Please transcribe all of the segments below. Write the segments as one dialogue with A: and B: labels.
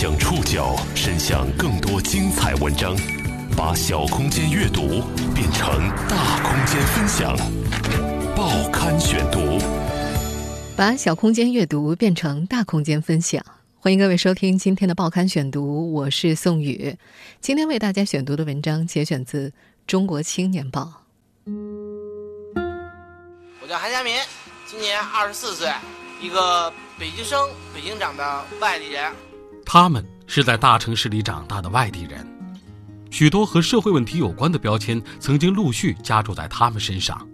A: 将触角伸向更多精彩文章，把小空间阅读变成大空间分享。报刊选读，
B: 把小空间阅读变成大空间分享。欢迎各位收听今天的报刊选读，我是宋宇。今天为大家选读的文章节选自《中国青年报》。
C: 我叫韩佳民，今年二十四岁，一个北京生、北京长的外地人。
D: 他们是在大城市里长大的外地人，许多和社会问题有关的标签曾经陆续加注在他们身上：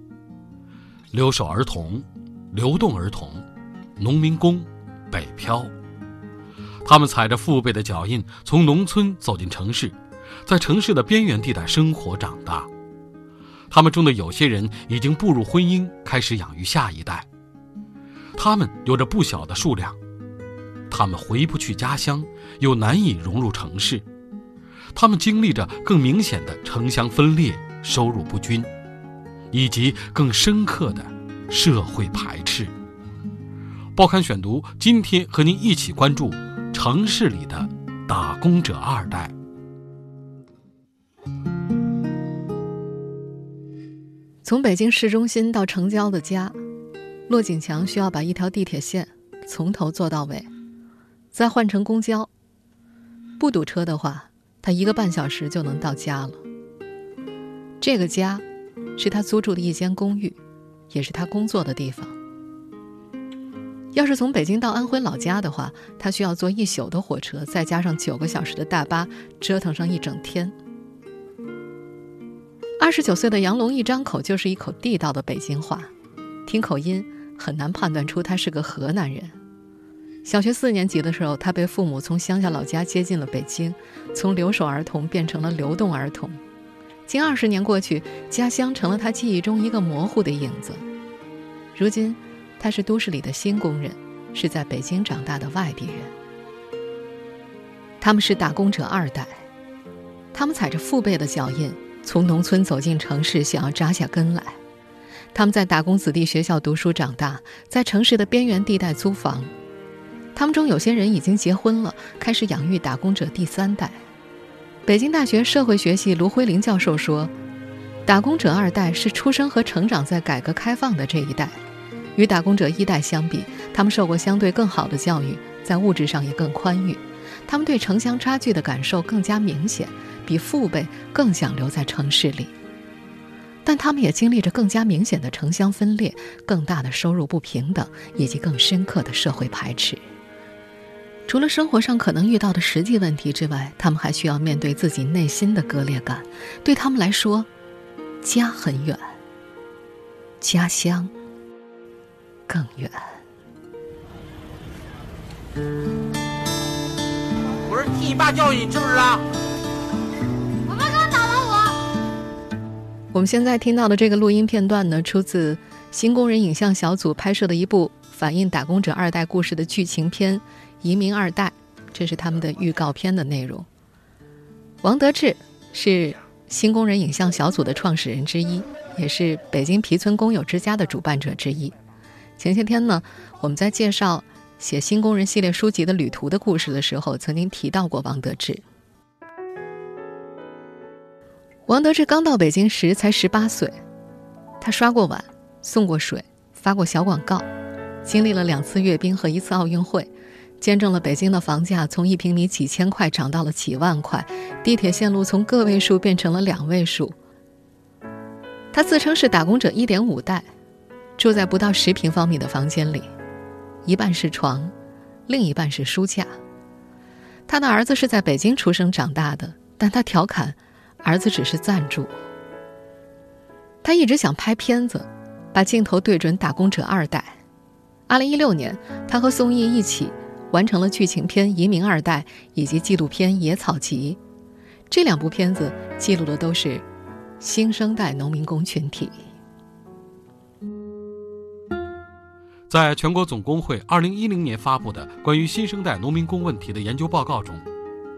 D: 留守儿童、流动儿童、农民工、北漂。他们踩着父辈的脚印，从农村走进城市，在城市的边缘地带生活长大。他们中的有些人已经步入婚姻，开始养育下一代。他们有着不小的数量。他们回不去家乡，又难以融入城市。他们经历着更明显的城乡分裂、收入不均，以及更深刻的社会排斥。报刊选读，今天和您一起关注。城市里的打工者二代，
B: 从北京市中心到城郊的家，骆景强需要把一条地铁线从头坐到尾，再换乘公交。不堵车的话，他一个半小时就能到家了。这个家，是他租住的一间公寓，也是他工作的地方。要是从北京到安徽老家的话，他需要坐一宿的火车，再加上九个小时的大巴，折腾上一整天。二十九岁的杨龙一张口就是一口地道的北京话，听口音很难判断出他是个河南人。小学四年级的时候，他被父母从乡下老家接进了北京，从留守儿童变成了流动儿童。近二十年过去，家乡成了他记忆中一个模糊的影子。如今。他是都市里的新工人，是在北京长大的外地人。他们是打工者二代，他们踩着父辈的脚印，从农村走进城市，想要扎下根来。他们在打工子弟学校读书长大，在城市的边缘地带租房。他们中有些人已经结婚了，开始养育打工者第三代。北京大学社会学系卢辉林教授说：“打工者二代是出生和成长在改革开放的这一代。”与打工者一代相比，他们受过相对更好的教育，在物质上也更宽裕，他们对城乡差距的感受更加明显，比父辈更想留在城市里。但他们也经历着更加明显的城乡分裂、更大的收入不平等以及更深刻的社会排斥。除了生活上可能遇到的实际问题之外，他们还需要面对自己内心的割裂感。对他们来说，家很远，家乡。更远。
C: 我是替你爸教育你，知不知道？
E: 我爸刚打完我。
B: 我们现在听到的这个录音片段呢，出自新工人影像小组拍摄的一部反映打工者二代故事的剧情片《移民二代》，这是他们的预告片的内容。王德志是新工人影像小组的创始人之一，也是北京皮村工友之家的主办者之一。前些天呢，我们在介绍写新工人系列书籍的旅途的故事的时候，曾经提到过王德志。王德志刚到北京时才十八岁，他刷过碗、送过水、发过小广告，经历了两次阅兵和一次奥运会，见证了北京的房价从一平米几千块涨到了几万块，地铁线路从个位数变成了两位数。他自称是打工者一点五代。住在不到十平方米的房间里，一半是床，另一半是书架。他的儿子是在北京出生长大的，但他调侃，儿子只是暂住。他一直想拍片子，把镜头对准打工者二代。二零一六年，他和宋轶一起完成了剧情片《移民二代》以及纪录片《野草集》，这两部片子记录的都是新生代农民工群体。
D: 在全国总工会二零一零年发布的关于新生代农民工问题的研究报告中，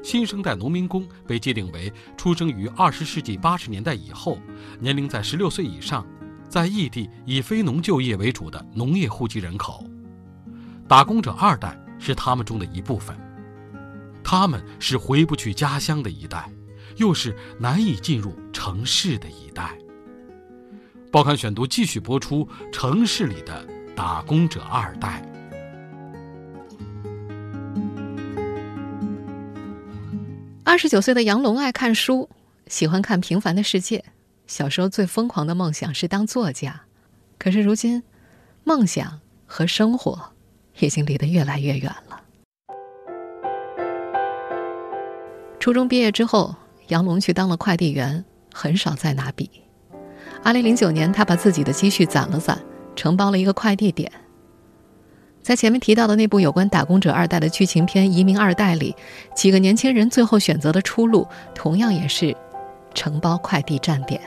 D: 新生代农民工被界定为出生于二十世纪八十年代以后，年龄在十六岁以上，在异地以非农就业为主的农业户籍人口。打工者二代是他们中的一部分。他们是回不去家乡的一代，又是难以进入城市的一代。报刊选读继续播出：城市里的打工者二代。
B: 二十九岁的杨龙爱看书，喜欢看《平凡的世界》。小时候最疯狂的梦想是当作家，可是如今，梦想和生活已经离得越来越远了。初中毕业之后，杨龙去当了快递员，很少再拿笔。二零零九年，他把自己的积蓄攒了攒，承包了一个快递点。在前面提到的那部有关打工者二代的剧情片《移民二代》里，几个年轻人最后选择的出路，同样也是承包快递站点。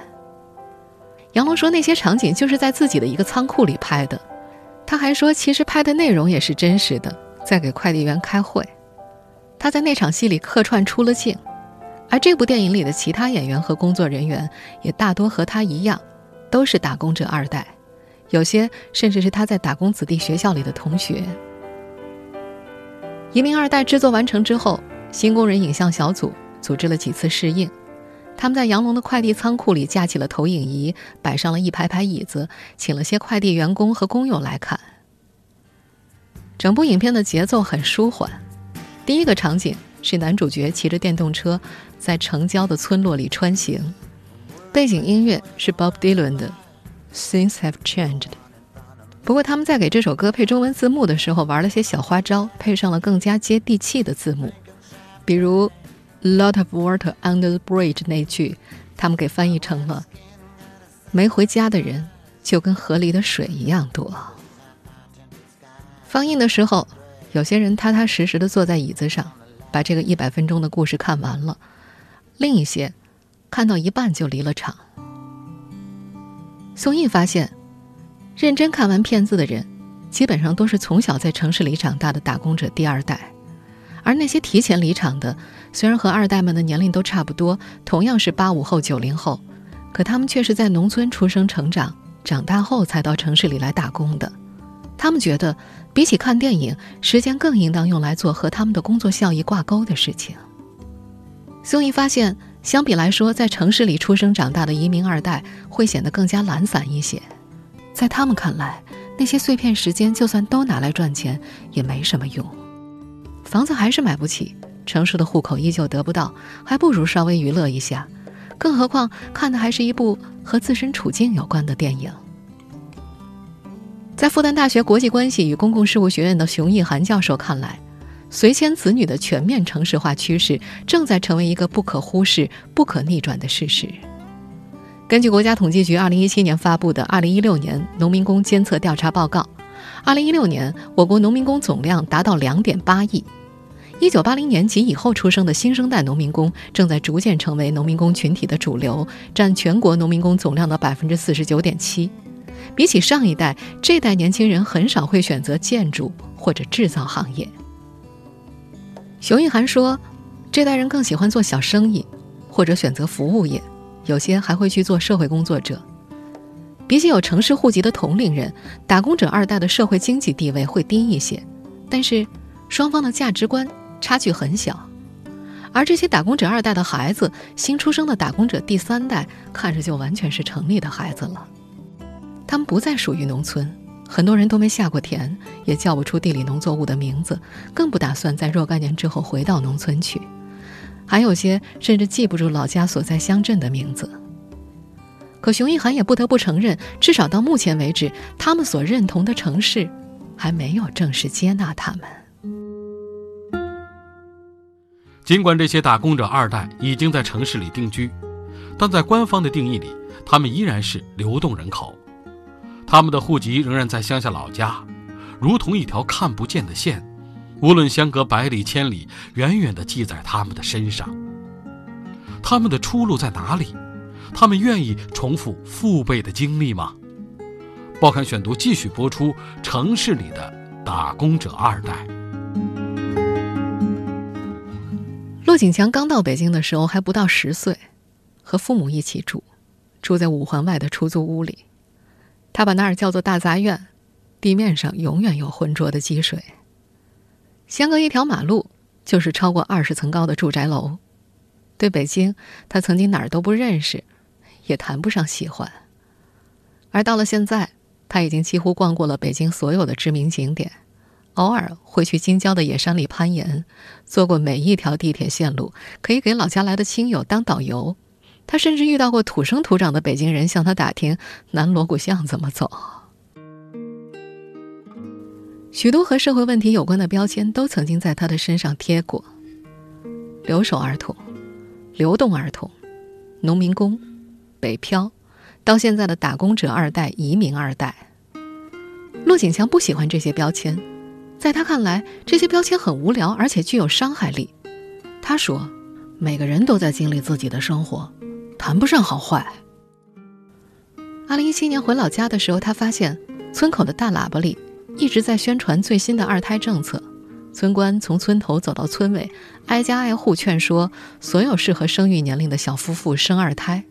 B: 杨龙说，那些场景就是在自己的一个仓库里拍的。他还说，其实拍的内容也是真实的，在给快递员开会。他在那场戏里客串出了镜，而这部电影里的其他演员和工作人员也大多和他一样，都是打工者二代。有些甚至是他在打工子弟学校里的同学。移民二代制作完成之后，新工人影像小组组织了几次试映，他们在杨龙的快递仓库里架起了投影仪，摆上了一排排椅子，请了些快递员工和工友来看。整部影片的节奏很舒缓，第一个场景是男主角骑着电动车在城郊的村落里穿行，背景音乐是 Bob Dylan 的。Things have changed。不过他们在给这首歌配中文字幕的时候玩了些小花招，配上了更加接地气的字幕，比如 “lot of water under the bridge” 那句，他们给翻译成了“没回家的人就跟河里的水一样多”。放映的时候，有些人踏踏实实的坐在椅子上，把这个一百分钟的故事看完了；另一些看到一半就离了场。宋轶发现，认真看完片子的人，基本上都是从小在城市里长大的打工者第二代，而那些提前离场的，虽然和二代们的年龄都差不多，同样是八五后、九零后，可他们却是在农村出生、成长，长大后才到城市里来打工的。他们觉得，比起看电影，时间更应当用来做和他们的工作效益挂钩的事情。宋毅发现。相比来说，在城市里出生长大的移民二代会显得更加懒散一些。在他们看来，那些碎片时间就算都拿来赚钱，也没什么用。房子还是买不起，城市的户口依旧得不到，还不如稍微娱乐一下。更何况看的还是一部和自身处境有关的电影。在复旦大学国际关系与公共事务学院的熊毅涵教授看来。随迁子女的全面城市化趋势正在成为一个不可忽视、不可逆转的事实。根据国家统计局2017年发布的《2016年农民工监测调查报告》，2016年我国农民工总量达到2.8亿。1980年及以后出生的新生代农民工正在逐渐成为农民工群体的主流，占全国农民工总量的49.7%。比起上一代，这代年轻人很少会选择建筑或者制造行业。熊玉涵说：“这代人更喜欢做小生意，或者选择服务业，有些还会去做社会工作者。比起有城市户籍的同龄人，打工者二代的社会经济地位会低一些，但是双方的价值观差距很小。而这些打工者二代的孩子，新出生的打工者第三代，看着就完全是城里的孩子了。他们不再属于农村。”很多人都没下过田，也叫不出地里农作物的名字，更不打算在若干年之后回到农村去。还有些甚至记不住老家所在乡镇的名字。可熊一涵也不得不承认，至少到目前为止，他们所认同的城市，还没有正式接纳他们。
D: 尽管这些打工者二代已经在城市里定居，但在官方的定义里，他们依然是流动人口。他们的户籍仍然在乡下老家，如同一条看不见的线，无论相隔百里千里，远远地记在他们的身上。他们的出路在哪里？他们愿意重复父辈的经历吗？报刊选读继续播出：城市里的打工者二代。
B: 骆景强刚到北京的时候还不到十岁，和父母一起住，住在五环外的出租屋里。他把那儿叫做大杂院，地面上永远有浑浊的积水。相隔一条马路，就是超过二十层高的住宅楼。对北京，他曾经哪儿都不认识，也谈不上喜欢。而到了现在，他已经几乎逛过了北京所有的知名景点，偶尔会去京郊的野山里攀岩，坐过每一条地铁线路，可以给老家来的亲友当导游。他甚至遇到过土生土长的北京人向他打听南锣鼓巷怎么走。许多和社会问题有关的标签都曾经在他的身上贴过：留守儿童、流动儿童、农民工、北漂，到现在的打工者二代、移民二代。骆锦强不喜欢这些标签，在他看来，这些标签很无聊，而且具有伤害力。他说：“每个人都在经历自己的生活，谈不上好坏。”二零一七年回老家的时候，他发现村口的大喇叭里。一直在宣传最新的二胎政策，村官从村头走到村尾，挨家挨户劝说所有适合生育年龄的小夫妇生二胎。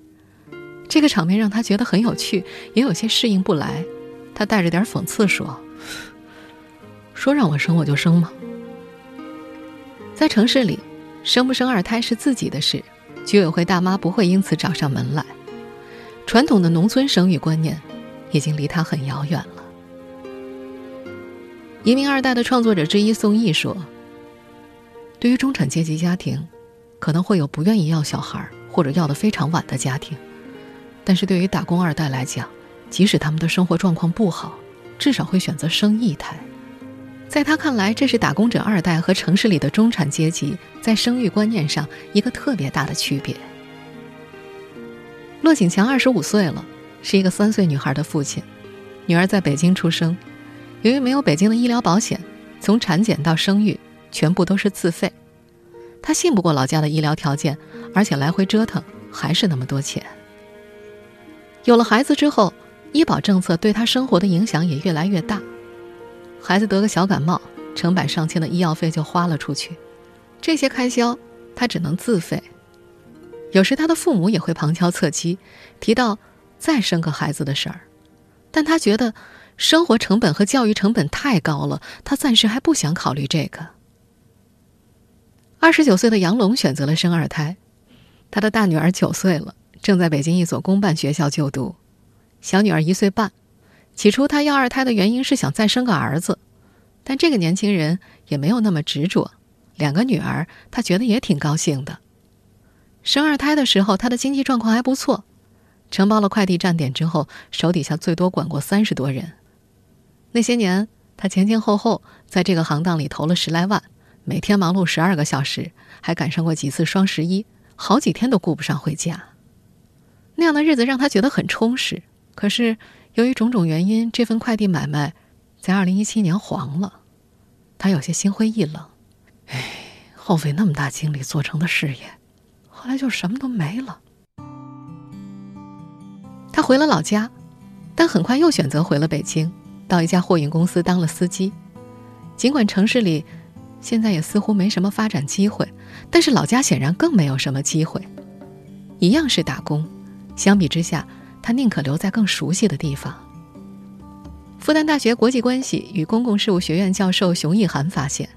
B: 这个场面让他觉得很有趣，也有些适应不来。他带着点讽刺说：“说让我生我就生吗？”在城市里，生不生二胎是自己的事，居委会大妈不会因此找上门来。传统的农村生育观念已经离他很遥远了。移民二代的创作者之一宋轶说：“对于中产阶级家庭，可能会有不愿意要小孩或者要的非常晚的家庭，但是对于打工二代来讲，即使他们的生活状况不好，至少会选择生一胎。在他看来，这是打工者二代和城市里的中产阶级在生育观念上一个特别大的区别。”骆景强二十五岁了，是一个三岁女孩的父亲，女儿在北京出生。由于没有北京的医疗保险，从产检到生育全部都是自费。他信不过老家的医疗条件，而且来回折腾还是那么多钱。有了孩子之后，医保政策对他生活的影响也越来越大。孩子得个小感冒，成百上千的医药费就花了出去，这些开销他只能自费。有时他的父母也会旁敲侧击提到再生个孩子的事儿，但他觉得。生活成本和教育成本太高了，他暂时还不想考虑这个。二十九岁的杨龙选择了生二胎，他的大女儿九岁了，正在北京一所公办学校就读，小女儿一岁半。起初他要二胎的原因是想再生个儿子，但这个年轻人也没有那么执着，两个女儿他觉得也挺高兴的。生二胎的时候，他的经济状况还不错，承包了快递站点之后，手底下最多管过三十多人。那些年，他前前后后在这个行当里投了十来万，每天忙碌十二个小时，还赶上过几次双十一，好几天都顾不上回家。那样的日子让他觉得很充实。可是，由于种种原因，这份快递买卖在二零一七年黄了，他有些心灰意冷。唉，耗费那么大精力做成的事业，后来就什么都没了。他回了老家，但很快又选择回了北京。到一家货运公司当了司机，尽管城市里现在也似乎没什么发展机会，但是老家显然更没有什么机会。一样是打工，相比之下，他宁可留在更熟悉的地方。复旦大学国际关系与公共事务学院教授熊毅涵发现，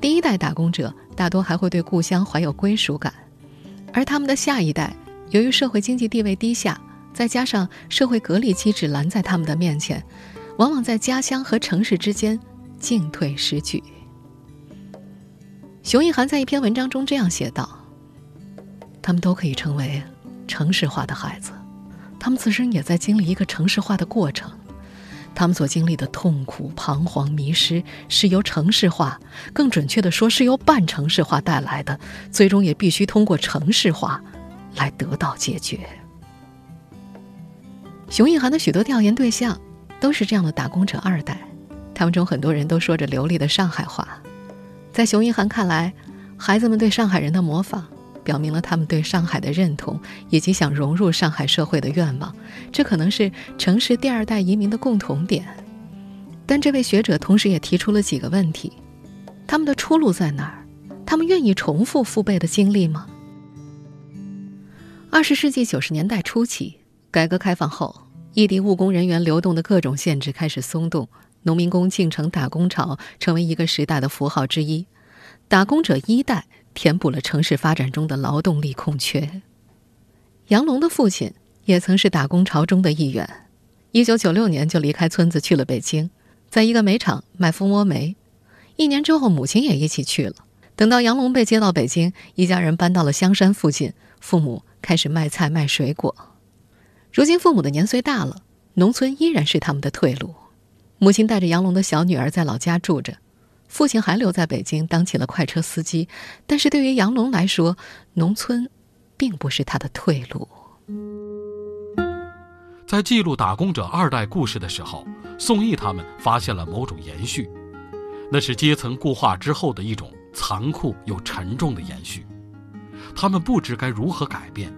B: 第一代打工者大多还会对故乡怀有归属感，而他们的下一代，由于社会经济地位低下，再加上社会隔离机制拦在他们的面前。往往在家乡和城市之间进退失据。熊一涵在一篇文章中这样写道：“他们都可以成为城市化的孩子，他们自身也在经历一个城市化的过程。他们所经历的痛苦、彷徨、迷失，是由城市化，更准确的说，是由半城市化带来的，最终也必须通过城市化来得到解决。”熊一涵的许多调研对象。都是这样的打工者二代，他们中很多人都说着流利的上海话。在熊一涵看来，孩子们对上海人的模仿，表明了他们对上海的认同以及想融入上海社会的愿望。这可能是城市第二代移民的共同点。但这位学者同时也提出了几个问题：他们的出路在哪儿？他们愿意重复父辈的经历吗？二十世纪九十年代初期，改革开放后。异地务工人员流动的各种限制开始松动，农民工进城打工潮成为一个时代的符号之一。打工者一代填补了城市发展中的劳动力空缺。杨龙的父亲也曾是打工潮中的一员，一九九六年就离开村子去了北京，在一个煤厂卖蜂窝煤。一年之后，母亲也一起去了。等到杨龙被接到北京，一家人搬到了香山附近，父母开始卖菜卖水果。如今父母的年岁大了，农村依然是他们的退路。母亲带着杨龙的小女儿在老家住着，父亲还留在北京当起了快车司机。但是对于杨龙来说，农村。并不是他的退路。
D: 在记录打工者二代故事的时候，宋毅他们发现了某种延续，那是阶层固化之后的一种残酷又沉重的延续。他们不知该如何改变，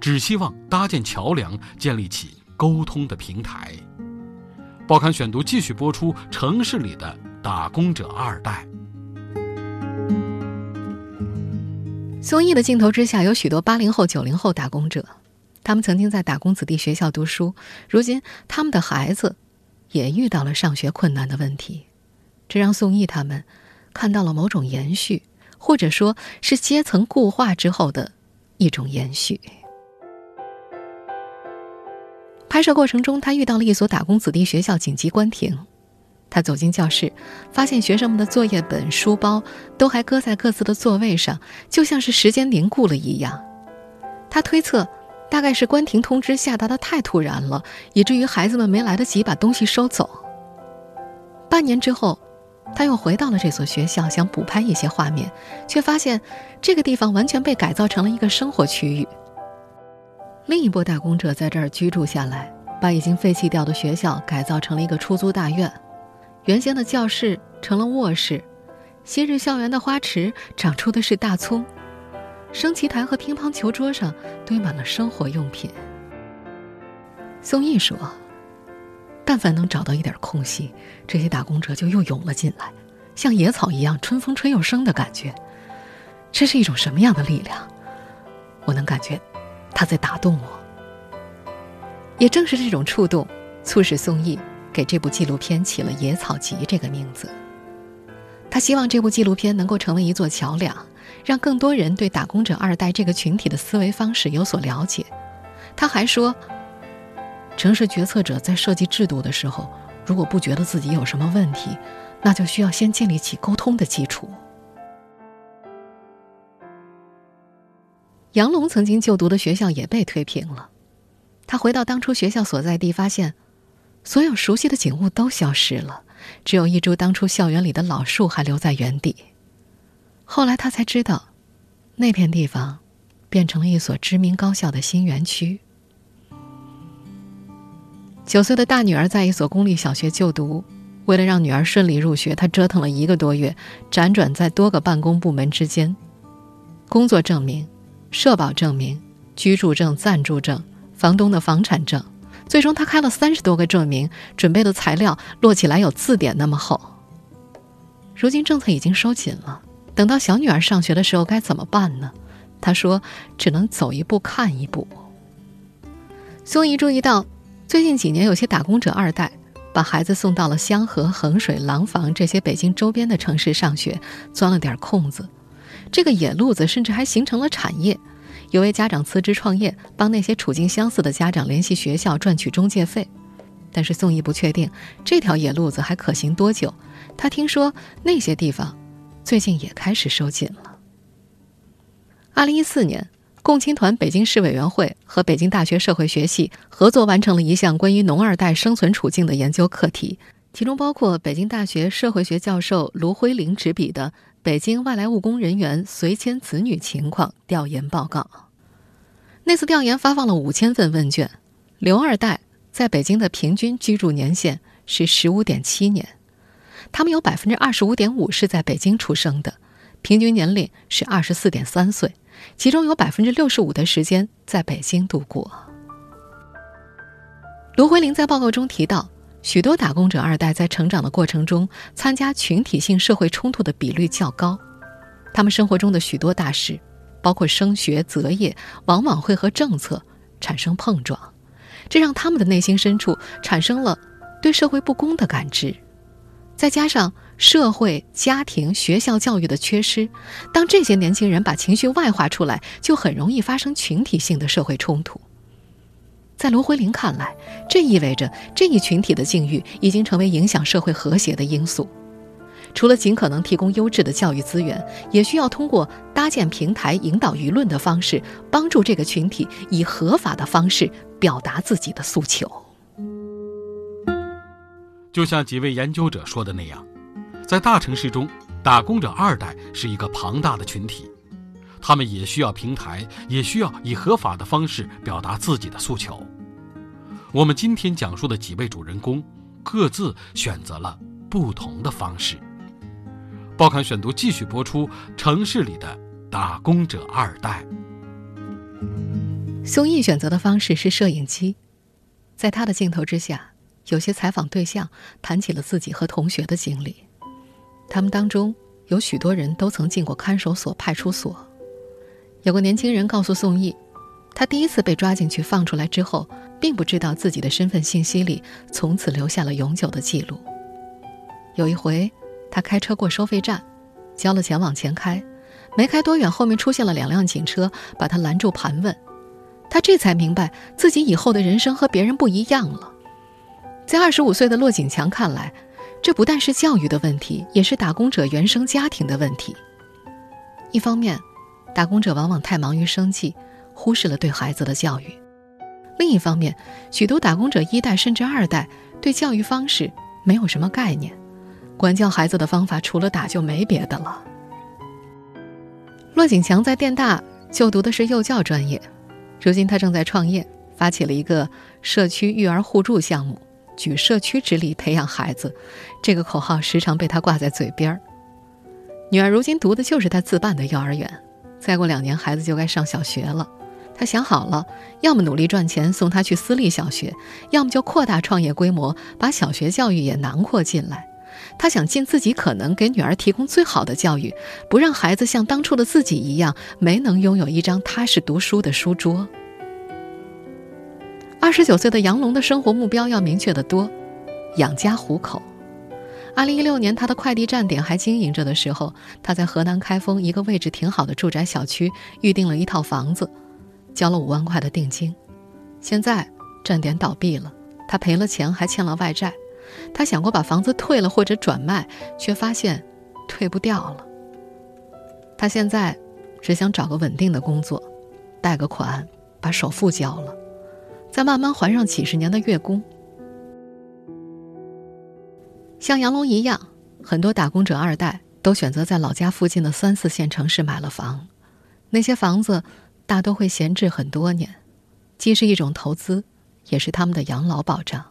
D: 只希望搭建桥梁，建立起沟通的平台。报刊选读继续播出城市里的打工者二代。
B: 宋轶的镜头之下，有许多八零后、九零后打工者，他们曾经在打工子弟学校读书，如今他们的孩子也遇到了上学困难的问题，这让宋轶他们看到了某种延续，或者说是阶层固化之后的一种延续。拍摄过程中，他遇到了一所打工子弟学校紧急关停。他走进教室，发现学生们的作业本、书包都还搁在各自的座位上，就像是时间凝固了一样。他推测，大概是关停通知下达的太突然了，以至于孩子们没来得及把东西收走。半年之后，他又回到了这所学校，想补拍一些画面，却发现这个地方完全被改造成了一个生活区域。另一波打工者在这儿居住下来，把已经废弃掉的学校改造成了一个出租大院。原先的教室成了卧室，昔日校园的花池长出的是大葱，升旗台和乒乓球桌上堆满了生活用品。宋毅说：“但凡能找到一点空隙，这些打工者就又涌了进来，像野草一样，春风吹又生的感觉。这是一种什么样的力量？我能感觉，它在打动我。也正是这种触动，促使宋毅。”给这部纪录片起了《野草集》这个名字。他希望这部纪录片能够成为一座桥梁，让更多人对打工者二代这个群体的思维方式有所了解。他还说，城市决策者在设计制度的时候，如果不觉得自己有什么问题，那就需要先建立起沟通的基础。杨龙曾经就读的学校也被推平了，他回到当初学校所在地，发现。所有熟悉的景物都消失了，只有一株当初校园里的老树还留在原地。后来他才知道，那片地方变成了一所知名高校的新园区。九岁的大女儿在一所公立小学就读，为了让女儿顺利入学，他折腾了一个多月，辗转在多个办公部门之间，工作证明、社保证明、居住证、暂住证、房东的房产证。最终，他开了三十多个证明，准备的材料摞起来有字典那么厚。如今政策已经收紧了，等到小女儿上学的时候该怎么办呢？他说：“只能走一步看一步。”宋怡注意到，最近几年有些打工者二代把孩子送到了香河、衡水、廊坊这些北京周边的城市上学，钻了点空子。这个野路子甚至还形成了产业。有位家长辞职创业，帮那些处境相似的家长联系学校赚取中介费。但是宋毅不确定这条野路子还可行多久。他听说那些地方最近也开始收紧了。二零一四年，共青团北京市委员会和北京大学社会学系合作完成了一项关于“农二代”生存处境的研究课题，其中包括北京大学社会学教授卢辉玲执笔的。北京外来务工人员随迁子女情况调研报告。那次调研发放了五千份问卷，刘二代在北京的平均居住年限是十五点七年，他们有百分之二十五点五是在北京出生的，平均年龄是二十四点三岁，其中有百分之六十五的时间在北京度过。卢辉玲在报告中提到。许多打工者二代在成长的过程中，参加群体性社会冲突的比率较高。他们生活中的许多大事，包括升学、择业，往往会和政策产生碰撞，这让他们的内心深处产生了对社会不公的感知。再加上社会、家庭、学校教育的缺失，当这些年轻人把情绪外化出来，就很容易发生群体性的社会冲突。在罗辉林看来，这意味着这一群体的境遇已经成为影响社会和谐的因素。除了尽可能提供优质的教育资源，也需要通过搭建平台、引导舆论的方式，帮助这个群体以合法的方式表达自己的诉求。
D: 就像几位研究者说的那样，在大城市中，打工者二代是一个庞大的群体，他们也需要平台，也需要以合法的方式表达自己的诉求。我们今天讲述的几位主人公，各自选择了不同的方式。报刊选读继续播出：城市里的打工者二代。
B: 宋轶选择的方式是摄影机，在他的镜头之下，有些采访对象谈起了自己和同学的经历。他们当中有许多人都曾进过看守所、派出所。有个年轻人告诉宋轶，他第一次被抓进去放出来之后，并不知道自己的身份信息里从此留下了永久的记录。有一回。他开车过收费站，交了钱往前开，没开多远，后面出现了两辆警车，把他拦住盘问。他这才明白自己以后的人生和别人不一样了。在二十五岁的骆景强看来，这不但是教育的问题，也是打工者原生家庭的问题。一方面，打工者往往太忙于生计，忽视了对孩子的教育；另一方面，许多打工者一代甚至二代对教育方式没有什么概念。管教孩子的方法除了打就没别的了。骆景强在电大就读的是幼教专业，如今他正在创业，发起了一个社区育儿互助项目，举社区之力培养孩子。这个口号时常被他挂在嘴边儿。女儿如今读的就是他自办的幼儿园，再过两年孩子就该上小学了。他想好了，要么努力赚钱送他去私立小学，要么就扩大创业规模，把小学教育也囊括进来。他想尽自己可能给女儿提供最好的教育，不让孩子像当初的自己一样没能拥有一张踏实读书的书桌。二十九岁的杨龙的生活目标要明确得多，养家糊口。二零一六年，他的快递站点还经营着的时候，他在河南开封一个位置挺好的住宅小区预定了一套房子，交了五万块的定金。现在站点倒闭了，他赔了钱，还欠了外债。他想过把房子退了或者转卖，却发现退不掉了。他现在只想找个稳定的工作，贷个款，把首付交了，再慢慢还上几十年的月供。像杨龙一样，很多打工者二代都选择在老家附近的三四线城市买了房，那些房子大多会闲置很多年，既是一种投资，也是他们的养老保障。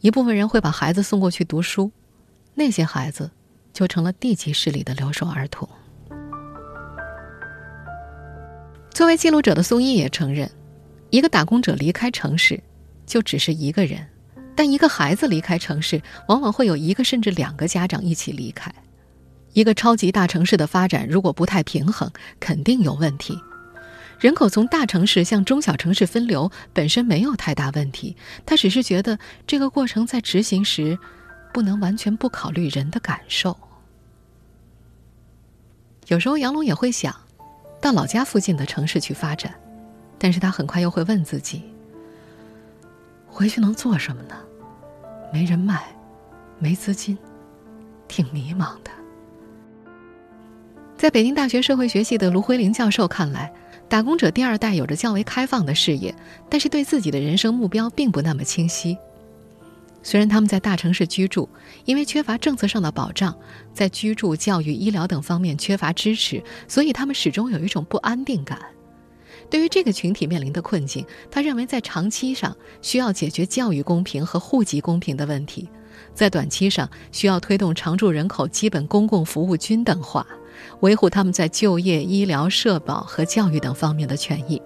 B: 一部分人会把孩子送过去读书，那些孩子就成了地级市里的留守儿童。作为记录者的宋轶也承认，一个打工者离开城市，就只是一个人；但一个孩子离开城市，往往会有一个甚至两个家长一起离开。一个超级大城市的发展如果不太平衡，肯定有问题。人口从大城市向中小城市分流本身没有太大问题，他只是觉得这个过程在执行时，不能完全不考虑人的感受。有时候杨龙也会想，到老家附近的城市去发展，但是他很快又会问自己：回去能做什么呢？没人脉，没资金，挺迷茫的。在北京大学社会学系的卢辉林教授看来。打工者第二代有着较为开放的视野，但是对自己的人生目标并不那么清晰。虽然他们在大城市居住，因为缺乏政策上的保障，在居住、教育、医疗等方面缺乏支持，所以他们始终有一种不安定感。对于这个群体面临的困境，他认为在长期上需要解决教育公平和户籍公平的问题，在短期上需要推动常住人口基本公共服务均等化。维护他们在就业、医疗、社保和教育等方面的权益。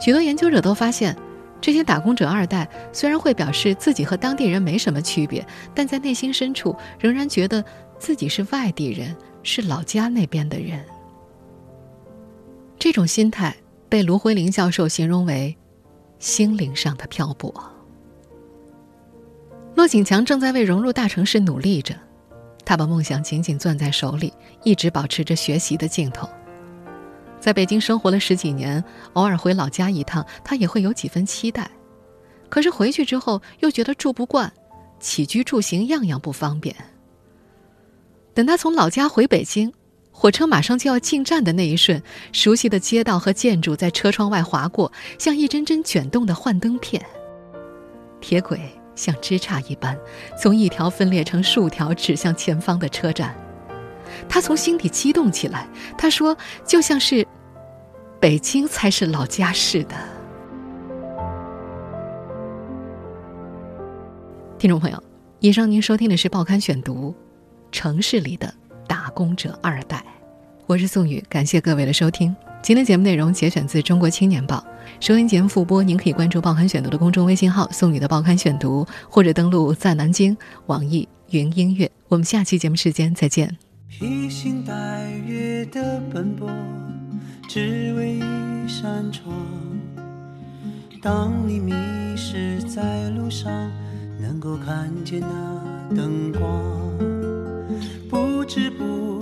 B: 许多研究者都发现，这些打工者二代虽然会表示自己和当地人没什么区别，但在内心深处仍然觉得自己是外地人，是老家那边的人。这种心态被卢辉林教授形容为“心灵上的漂泊”。骆锦强正在为融入大城市努力着，他把梦想紧紧攥在手里，一直保持着学习的劲头。在北京生活了十几年，偶尔回老家一趟，他也会有几分期待。可是回去之后又觉得住不惯，起居住行样样不方便。等他从老家回北京，火车马上就要进站的那一瞬，熟悉的街道和建筑在车窗外划过，像一帧帧卷动的幻灯片。铁轨像枝杈一般，从一条分裂成数条指向前方的车站。他从心底激动起来。他说：“就像是北京才是老家似的。”听众朋友，以上您收听的是《报刊选读》，城市里的打工者二代，我是宋宇，感谢各位的收听。今天节目内容节选自《中国青年报》，收音节目复播，您可以关注《报刊选读》的公众微信号“宋宇的报刊选读”，或者登录在南京网易云音乐。我们下期节目时间再见。
F: 披星戴月的奔波，只为一扇窗。当你迷失在路上，能够看见那灯光，不知不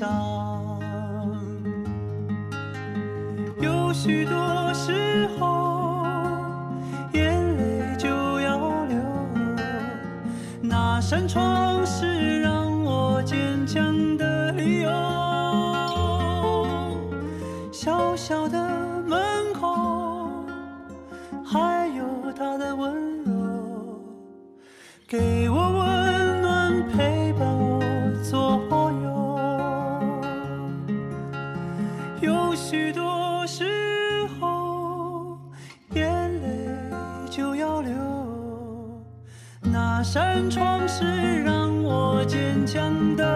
F: 上。有许多时候，眼泪就要流，那扇窗扇窗是让我坚强的